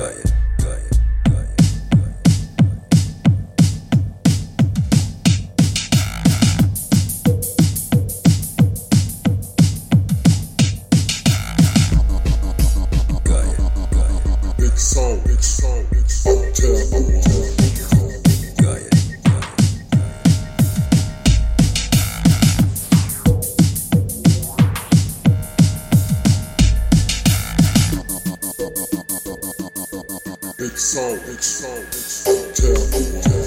Savoie. soul, soul, soul, tell soul, soul,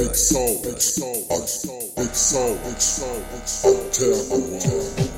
It's so, it's so, it's so, it's so, it's so, uptown.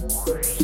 不会。